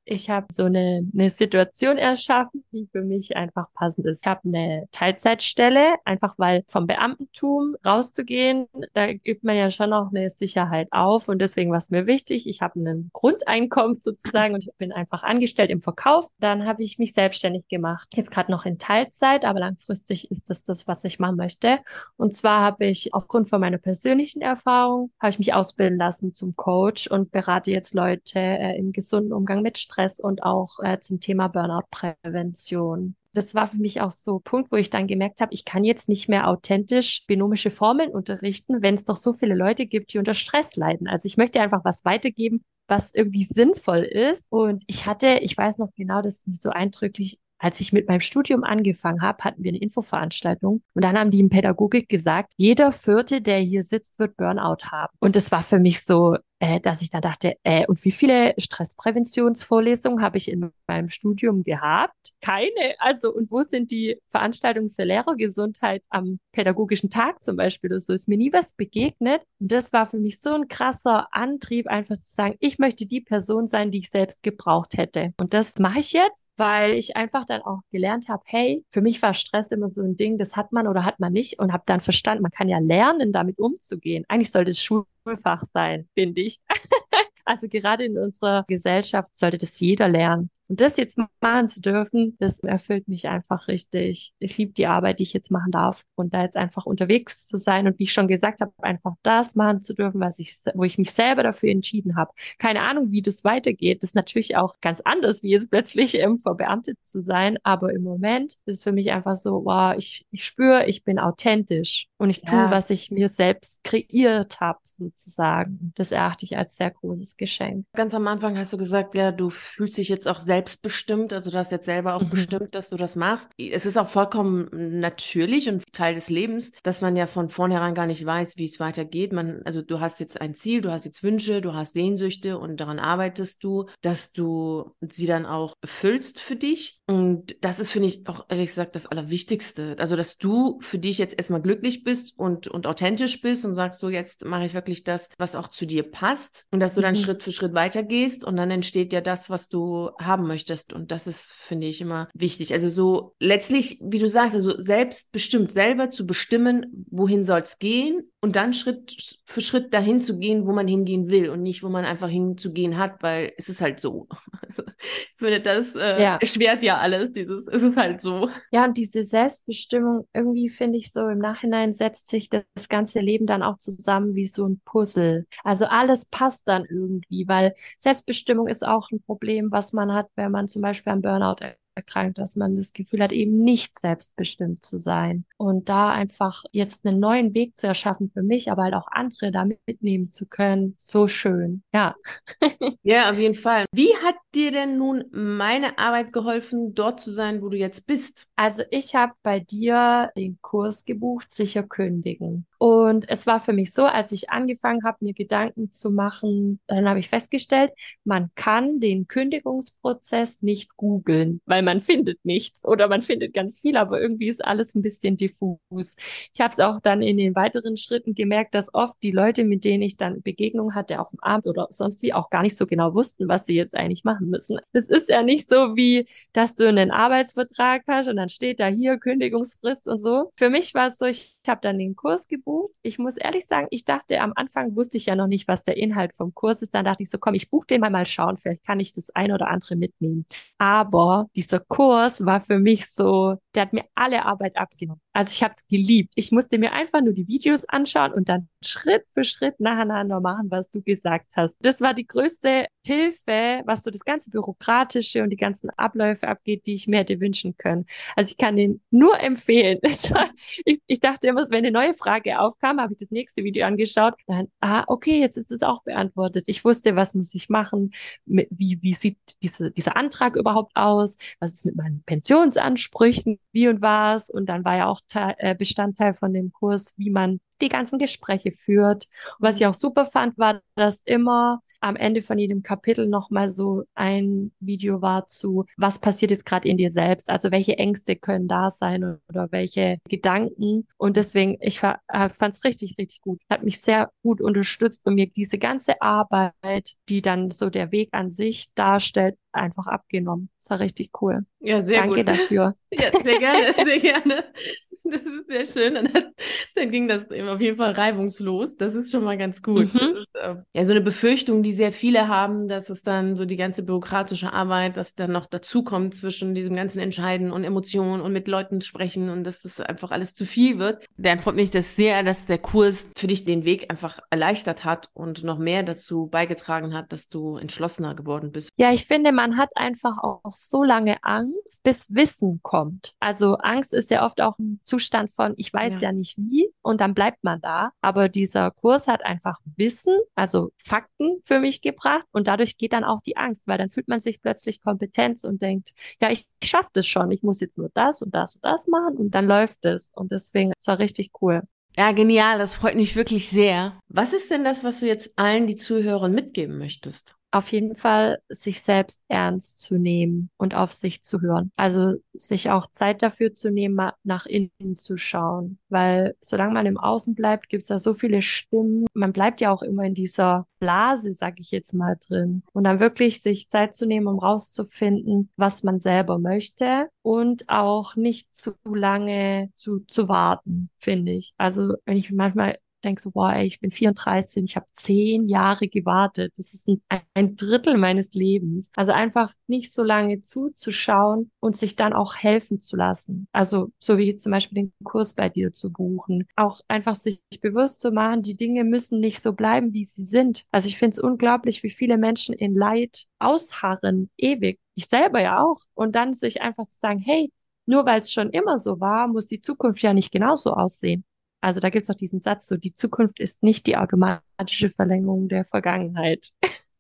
[SPEAKER 2] Ich habe so eine, eine Situation erschaffen, die für mich einfach passend ist. Ich habe eine Teilzeitstelle, einfach weil vom Beamtentum rauszugehen, da gibt man ja schon auch eine Sicherheit auf. Und deswegen war es mir wichtig. Ich habe ein Grundeinkommen sozusagen und ich bin einfach angestellt im Verkauf. Dann habe ich mich selbstständig gemacht. Jetzt gerade noch in Teilzeit, aber langfristig ist das das, was ich machen möchte. Und zwar habe ich aufgrund von meiner persönlichen Erfahrung, habe ich mich ausbilden lassen zum Coach und berate jetzt Leute äh, im gesunden Umgang mit Stress und auch äh, zum Thema Burnout-Prävention das war für mich auch so ein Punkt, wo ich dann gemerkt habe, ich kann jetzt nicht mehr authentisch binomische Formeln unterrichten, wenn es doch so viele Leute gibt, die unter Stress leiden. Also ich möchte einfach was weitergeben, was irgendwie sinnvoll ist. Und ich hatte, ich weiß noch genau, das ist mir so eindrücklich, als ich mit meinem Studium angefangen habe, hatten wir eine Infoveranstaltung und dann haben die in Pädagogik gesagt, jeder Vierte, der hier sitzt, wird Burnout haben. Und das war für mich so, äh, dass ich dann dachte, äh, und wie viele Stresspräventionsvorlesungen habe ich in meinem Studium gehabt? Keine. Also, und wo sind die Veranstaltungen für Lehrergesundheit am pädagogischen Tag zum Beispiel oder so? Ist mir nie was begegnet. Und das war für mich so ein krasser Antrieb, einfach zu sagen, ich möchte die Person sein, die ich selbst gebraucht hätte. Und das mache ich jetzt, weil ich einfach dann auch gelernt habe, hey, für mich war Stress immer so ein Ding, das hat man oder hat man nicht und habe dann verstanden, man kann ja lernen, damit umzugehen. Eigentlich sollte es Schul Schulfach sein, finde ich. also gerade in unserer Gesellschaft sollte das jeder lernen. Und das jetzt machen zu dürfen, das erfüllt mich einfach richtig. Ich liebe die Arbeit, die ich jetzt machen darf. Und da jetzt einfach unterwegs zu sein und wie ich schon gesagt habe, einfach das machen zu dürfen, was ich, wo ich mich selber dafür entschieden habe. Keine Ahnung, wie das weitergeht. Das ist natürlich auch ganz anders, wie es plötzlich ähm, verbeamtet zu sein. Aber im Moment ist es für mich einfach so, wow, ich, ich spüre, ich bin authentisch und ich tue, was ich mir selbst kreiert habe, sozusagen. Das erachte ich als sehr großes Geschenk.
[SPEAKER 1] Ganz am Anfang hast du gesagt, ja, du fühlst dich jetzt auch selbst selbstbestimmt, also du hast jetzt selber auch mhm. bestimmt, dass du das machst. Es ist auch vollkommen natürlich und Teil des Lebens, dass man ja von vornherein gar nicht weiß, wie es weitergeht. Man, also du hast jetzt ein Ziel, du hast jetzt Wünsche, du hast Sehnsüchte und daran arbeitest du, dass du sie dann auch erfüllst für dich. Und das ist, finde ich, auch ehrlich gesagt das Allerwichtigste. Also, dass du für dich jetzt erstmal glücklich bist und, und authentisch bist und sagst, so jetzt mache ich wirklich das, was auch zu dir passt und dass du dann mhm. Schritt für Schritt weitergehst und dann entsteht ja das, was du haben möchtest. Und das ist, finde ich, immer wichtig. Also so letztlich, wie du sagst, also selbstbestimmt selber zu bestimmen, wohin soll es gehen und dann Schritt für Schritt dahin zu gehen, wo man hingehen will und nicht, wo man einfach hinzugehen hat, weil es ist halt so. Also, ich finde, das äh, ja. erschwert ja alles, dieses, es ist halt so.
[SPEAKER 2] Ja, und diese Selbstbestimmung, irgendwie finde ich so, im Nachhinein setzt sich das ganze Leben dann auch zusammen wie so ein Puzzle. Also alles passt dann irgendwie, weil Selbstbestimmung ist auch ein Problem, was man hat, wenn man zum Beispiel am Burnout erkrankt, dass man das Gefühl hat, eben nicht selbstbestimmt zu sein. Und da einfach jetzt einen neuen Weg zu erschaffen für mich, aber halt auch andere da mitnehmen zu können, so schön. Ja.
[SPEAKER 1] ja, auf jeden Fall. Wie hat dir denn nun meine Arbeit geholfen, dort zu sein, wo du jetzt bist?
[SPEAKER 2] Also ich habe bei dir den Kurs gebucht, sicher kündigen. Und es war für mich so, als ich angefangen habe, mir Gedanken zu machen, dann habe ich festgestellt, man kann den Kündigungsprozess nicht googeln, weil man findet nichts oder man findet ganz viel, aber irgendwie ist alles ein bisschen diffus. Ich habe es auch dann in den weiteren Schritten gemerkt, dass oft die Leute, mit denen ich dann Begegnung hatte auf dem Abend oder sonst wie, auch gar nicht so genau wussten, was sie jetzt eigentlich machen müssen. Es ist ja nicht so wie, dass du einen Arbeitsvertrag hast und dann steht da hier Kündigungsfrist und so. Für mich war es so, ich habe dann den Kurs gebucht gebucht. Ich muss ehrlich sagen, ich dachte, am Anfang wusste ich ja noch nicht, was der Inhalt vom Kurs ist. Dann dachte ich so, komm, ich buche den mal mal schauen, vielleicht kann ich das ein oder andere mitnehmen. Aber dieser Kurs war für mich so, der hat mir alle Arbeit abgenommen. Also ich habe es geliebt. Ich musste mir einfach nur die Videos anschauen und dann Schritt für Schritt nacheinander machen, was du gesagt hast. Das war die größte Hilfe, was so das ganze Bürokratische und die ganzen Abläufe abgeht, die ich mir hätte wünschen können. Also ich kann den nur empfehlen. War, ich, ich dachte immer, wenn eine neue Frage aufkam, habe ich das nächste Video angeschaut. Dann, ah, okay, jetzt ist es auch beantwortet. Ich wusste, was muss ich machen, wie, wie sieht diese, dieser Antrag überhaupt aus, was ist mit meinen Pensionsansprüchen, wie und was. Und dann war ja auch äh, Bestandteil von dem Kurs, wie man die ganzen Gespräche führt. Und was ich auch super fand, war, dass immer am Ende von jedem Kapitel nochmal so ein Video war zu, was passiert jetzt gerade in dir selbst? Also welche Ängste können da sein oder welche Gedanken? Und deswegen, ich äh, fand es richtig, richtig gut. Hat mich sehr gut unterstützt für mir diese ganze Arbeit, die dann so der Weg an sich darstellt, einfach abgenommen. Das war richtig cool.
[SPEAKER 1] Ja, sehr
[SPEAKER 2] Danke
[SPEAKER 1] gut.
[SPEAKER 2] Danke dafür.
[SPEAKER 1] Ja, sehr gerne, sehr gerne. Das ist sehr schön. Dann, hat, dann, ging das eben auf jeden Fall reibungslos. Das ist schon mal ganz gut. Mhm. Ist, äh, ja, so eine Befürchtung, die sehr viele haben, dass es dann so die ganze bürokratische Arbeit, dass dann noch dazukommt zwischen diesem ganzen Entscheiden und Emotionen und mit Leuten sprechen und dass das einfach alles zu viel wird. Dann freut mich das sehr, dass der Kurs für dich den Weg einfach erleichtert hat und noch mehr dazu beigetragen hat, dass du entschlossener geworden bist.
[SPEAKER 2] Ja, ich finde, man hat einfach auch so lange Angst, bis Wissen kommt. Also Angst ist ja oft auch ein Zustand von, ich weiß ja. ja nicht wie und dann bleibt man da. Aber dieser Kurs hat einfach Wissen, also Fakten für mich gebracht und dadurch geht dann auch die Angst, weil dann fühlt man sich plötzlich Kompetenz und denkt, ja, ich, ich schaffe das schon, ich muss jetzt nur das und das und das machen und dann läuft es. Und deswegen ist es richtig cool.
[SPEAKER 1] Ja, genial, das freut mich wirklich sehr. Was ist denn das, was du jetzt allen die Zuhörern mitgeben möchtest?
[SPEAKER 2] Auf jeden Fall sich selbst ernst zu nehmen und auf sich zu hören. Also sich auch Zeit dafür zu nehmen, nach innen zu schauen. Weil solange man im Außen bleibt, gibt es da so viele Stimmen. Man bleibt ja auch immer in dieser Blase, sag ich jetzt mal, drin. Und dann wirklich sich Zeit zu nehmen, um rauszufinden, was man selber möchte und auch nicht zu lange zu, zu warten, finde ich. Also wenn ich manchmal denke so, boah, ey, ich bin 34 und ich habe zehn Jahre gewartet. Das ist ein, ein Drittel meines Lebens. Also einfach nicht so lange zuzuschauen und sich dann auch helfen zu lassen. Also so wie zum Beispiel den Kurs bei dir zu buchen. Auch einfach sich bewusst zu machen, die Dinge müssen nicht so bleiben, wie sie sind. Also ich finde es unglaublich, wie viele Menschen in Leid ausharren, ewig. Ich selber ja auch. Und dann sich einfach zu sagen, hey, nur weil es schon immer so war, muss die Zukunft ja nicht genauso aussehen. Also da gibt es auch diesen Satz, so die Zukunft ist nicht die automatische Verlängerung der Vergangenheit.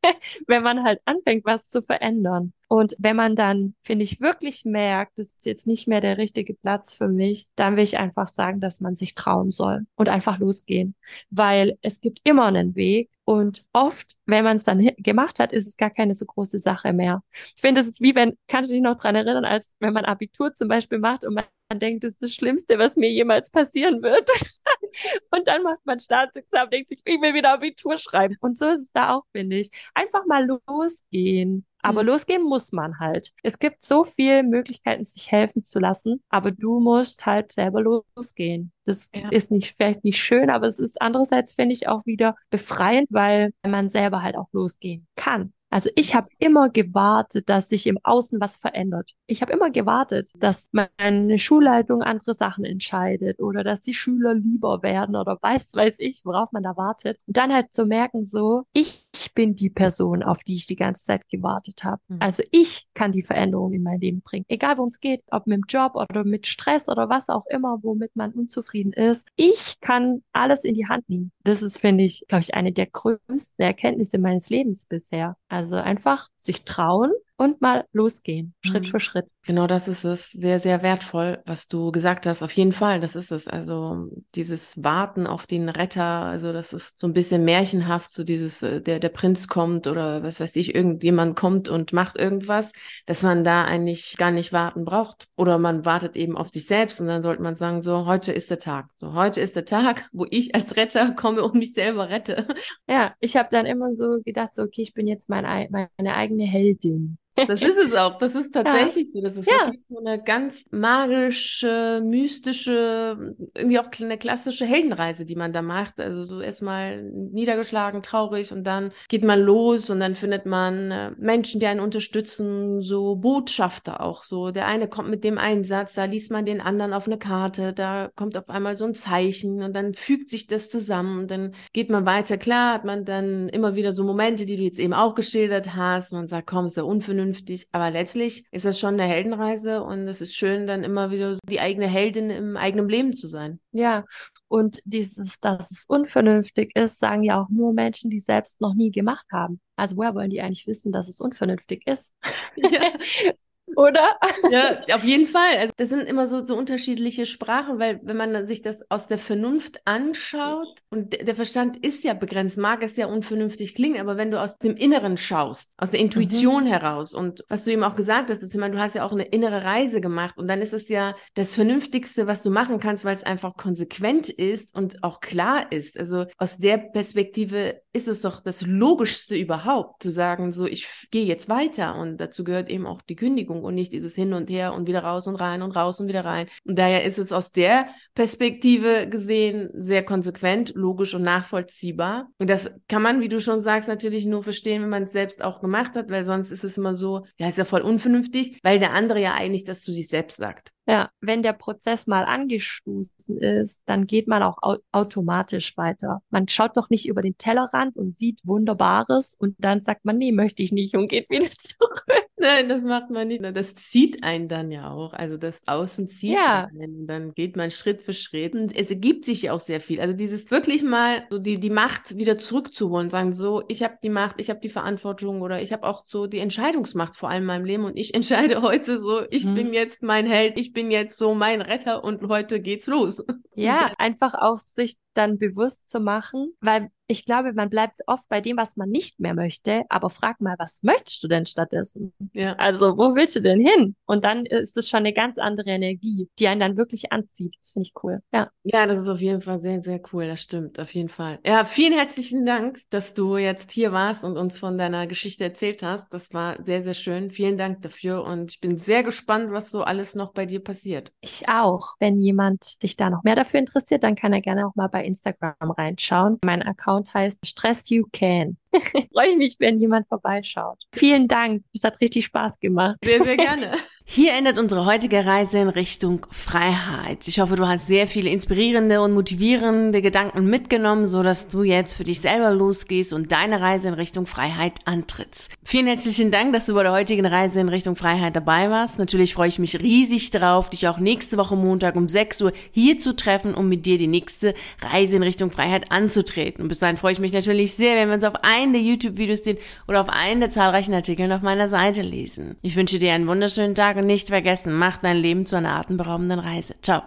[SPEAKER 2] wenn man halt anfängt, was zu verändern. Und wenn man dann, finde ich, wirklich merkt, das ist jetzt nicht mehr der richtige Platz für mich, dann will ich einfach sagen, dass man sich trauen soll und einfach losgehen. Weil es gibt immer einen Weg und oft, wenn man es dann gemacht hat, ist es gar keine so große Sache mehr. Ich finde, es ist wie wenn, kannst du dich noch dran erinnern, als wenn man Abitur zum Beispiel macht und man denkt, das ist das Schlimmste, was mir jemals passieren wird. und dann macht man Staatsexamen, denkt sich, ich will wieder Abitur schreiben. Und so ist es da auch, finde ich. Einfach mal losgehen. Aber mhm. losgehen muss man halt. Es gibt so viele Möglichkeiten, sich helfen zu lassen, aber du musst halt selber losgehen. Das ja. ist nicht, vielleicht nicht schön, aber es ist andererseits, finde ich, auch wieder befreiend, weil man selber halt auch losgehen kann. Also ich habe immer gewartet, dass sich im Außen was verändert. Ich habe immer gewartet, dass meine Schulleitung andere Sachen entscheidet oder dass die Schüler lieber werden oder weiß, weiß ich, worauf man da wartet. Und dann halt zu merken, so, ich ich bin die Person, auf die ich die ganze Zeit gewartet habe.
[SPEAKER 1] Mhm.
[SPEAKER 2] Also ich kann die Veränderung in mein Leben bringen. Egal worum es geht, ob mit dem Job oder mit Stress oder was auch immer, womit man unzufrieden ist. Ich kann alles in die Hand nehmen. Das ist, finde ich, glaube ich, eine der größten Erkenntnisse meines Lebens bisher. Also einfach sich trauen und mal losgehen, Schritt
[SPEAKER 1] Mhm.
[SPEAKER 2] für Schritt.
[SPEAKER 1] Genau das ist es. Sehr, sehr wertvoll, was du gesagt hast. Auf jeden Fall, das ist es. Also dieses Warten auf den Retter, also das ist so ein bisschen märchenhaft, so dieses, äh, der, der Prinz kommt oder was weiß ich, irgendjemand kommt und macht irgendwas, dass man da eigentlich gar nicht warten braucht. Oder man wartet eben auf sich selbst und dann sollte man sagen, so, heute ist der Tag. So, heute ist der Tag, wo ich als Retter komme und mich selber rette.
[SPEAKER 2] Ja, ich habe dann immer so gedacht, so, okay, ich bin jetzt mein, ei- meine eigene Heldin.
[SPEAKER 1] Das ist es auch. Das ist tatsächlich so. Das ist
[SPEAKER 2] Ja.
[SPEAKER 1] wirklich so eine ganz magische, mystische, irgendwie auch eine klassische Heldenreise, die man da macht. Also so erstmal niedergeschlagen, traurig und dann geht man los und dann findet man äh, Menschen, die einen unterstützen, so Botschafter auch so. Der eine kommt mit dem Einsatz, da liest man den anderen auf eine Karte, da kommt auf einmal so ein Zeichen und dann fügt sich das zusammen und dann geht man weiter. Klar hat man dann immer wieder so Momente, die du jetzt eben auch geschildert hast. Man sagt, komm, ist ja unvernünftig. Aber letztlich ist das schon eine Heldenreise und es ist schön, dann immer wieder so die eigene Heldin im eigenen Leben zu sein.
[SPEAKER 2] Ja, und dieses, dass es unvernünftig ist, sagen ja auch nur Menschen, die selbst noch nie gemacht haben. Also woher wollen die eigentlich wissen, dass es unvernünftig ist?
[SPEAKER 1] Ja.
[SPEAKER 2] Oder?
[SPEAKER 1] Ja, auf jeden Fall. Also das sind immer so, so unterschiedliche Sprachen, weil wenn man sich das aus der Vernunft anschaut und der Verstand ist ja begrenzt, mag es ja unvernünftig klingen, aber wenn du aus dem Inneren schaust, aus der Intuition heraus und was du eben auch gesagt hast, ist immer, du hast ja auch eine innere Reise gemacht und dann ist es ja das Vernünftigste, was du machen kannst, weil es einfach konsequent ist und auch klar ist. Also aus der Perspektive ist es doch das Logischste überhaupt, zu sagen, so ich gehe jetzt weiter und dazu gehört eben auch die Kündigung und nicht dieses Hin und Her und wieder raus und rein und raus und wieder rein. Und daher ist es aus der Perspektive gesehen sehr konsequent, logisch und nachvollziehbar. Und das kann man, wie du schon sagst, natürlich nur verstehen, wenn man es selbst auch gemacht hat, weil sonst ist es immer so, ja, ist ja voll unvernünftig, weil der andere ja eigentlich das zu sich selbst sagt.
[SPEAKER 2] Ja, wenn der Prozess mal angestoßen ist, dann geht man auch au automatisch weiter. Man schaut doch nicht über den Tellerrand und sieht Wunderbares und dann sagt man, nee, möchte ich nicht und geht wieder zurück.
[SPEAKER 1] Nein, das macht man nicht. Das zieht einen dann ja auch. Also das Außen zieht
[SPEAKER 2] Ja.
[SPEAKER 1] einen. Und dann geht man Schritt für Schritt. Und es ergibt sich ja auch sehr viel. Also dieses wirklich mal so die, die Macht wieder zurückzuholen, sagen so, ich habe die Macht, ich habe die Verantwortung oder ich habe auch so die Entscheidungsmacht vor allem in meinem Leben und ich entscheide heute so, ich
[SPEAKER 2] Mhm.
[SPEAKER 1] bin jetzt mein Held, ich bin jetzt so mein Retter und heute geht's los.
[SPEAKER 2] Ja, einfach auch sich dann bewusst zu machen, weil ich glaube, man bleibt oft bei dem, was man nicht mehr möchte, aber frag mal, was möchtest du denn stattdessen?
[SPEAKER 1] Ja.
[SPEAKER 2] Also, wo willst du denn hin? Und dann ist es schon eine ganz andere Energie, die einen dann wirklich anzieht. Das finde ich cool. Ja.
[SPEAKER 1] Ja, das ist auf jeden Fall sehr, sehr cool. Das stimmt, auf jeden Fall. Ja, vielen herzlichen Dank, dass du jetzt hier warst und uns von deiner Geschichte erzählt hast. Das war sehr, sehr schön. Vielen Dank dafür und ich bin sehr gespannt, was so alles noch bei dir passiert.
[SPEAKER 2] Ich auch. Wenn jemand sich da noch mehr dafür interessiert, dann kann er gerne auch mal bei Instagram reinschauen. Mein Account heißt Stress You Can. Freue ich mich, wenn jemand vorbeischaut. Vielen Dank. Es hat richtig Spaß gemacht.
[SPEAKER 1] Sehr, sehr gerne. Hier endet unsere heutige Reise in Richtung Freiheit. Ich hoffe, du hast sehr viele inspirierende und motivierende Gedanken mitgenommen, so dass du jetzt für dich selber losgehst und deine Reise in Richtung Freiheit antrittst. Vielen herzlichen Dank, dass du bei der heutigen Reise in Richtung Freiheit dabei warst. Natürlich freue ich mich riesig drauf, dich auch nächste Woche Montag um 6 Uhr hier zu treffen, um mit dir die nächste Reise in Richtung Freiheit anzutreten. Und bis dahin freue ich mich natürlich sehr, wenn wir uns auf einen der YouTube-Videos sehen oder auf einen der zahlreichen Artikeln auf meiner Seite lesen. Ich wünsche dir einen wunderschönen Tag und nicht vergessen, mach dein Leben zu einer atemberaubenden Reise. Ciao.